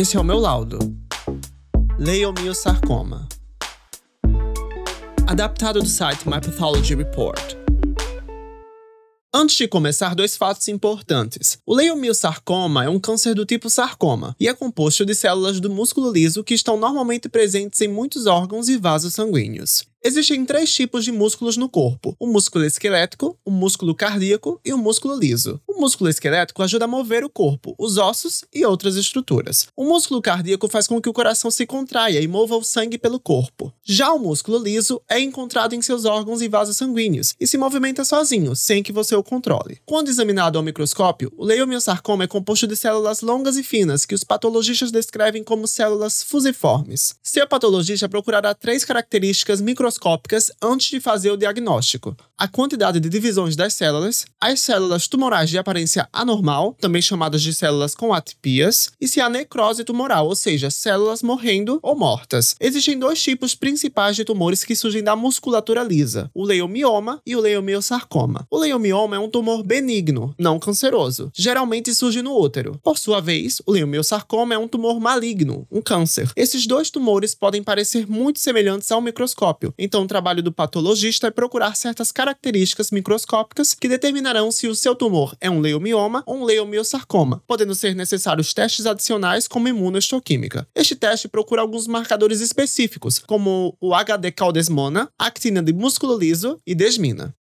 Esse é o meu laudo. Leiomyosarcoma. Adaptado do site My Pathology Report. Antes de começar, dois fatos importantes. O leiomyosarcoma é um câncer do tipo sarcoma e é composto de células do músculo liso que estão normalmente presentes em muitos órgãos e vasos sanguíneos. Existem três tipos de músculos no corpo: o músculo esquelético, o músculo cardíaco e o músculo liso. O músculo esquelético ajuda a mover o corpo, os ossos e outras estruturas. O músculo cardíaco faz com que o coração se contraia e mova o sangue pelo corpo. Já o músculo liso é encontrado em seus órgãos e vasos sanguíneos e se movimenta sozinho, sem que você o controle. Quando examinado ao microscópio, o leiomyosarcoma é composto de células longas e finas que os patologistas descrevem como células fusiformes. Seu patologista procurará três características microscópicas microscópicas antes de fazer o diagnóstico. A quantidade de divisões das células, as células tumorais de aparência anormal, também chamadas de células com atipias, e se há necrose tumoral, ou seja, células morrendo ou mortas. Existem dois tipos principais de tumores que surgem da musculatura lisa: o leiomioma e o leiomiosarcoma. O leiomioma é um tumor benigno, não canceroso. Geralmente surge no útero. Por sua vez, o leiomiosarcoma é um tumor maligno, um câncer. Esses dois tumores podem parecer muito semelhantes ao microscópio, então, o trabalho do patologista é procurar certas características microscópicas que determinarão se o seu tumor é um leiomioma ou um leiomiosarcoma, podendo ser necessários testes adicionais como imunohistoquímica. Este teste procura alguns marcadores específicos, como o HD caudesmona, actina de músculo liso e desmina.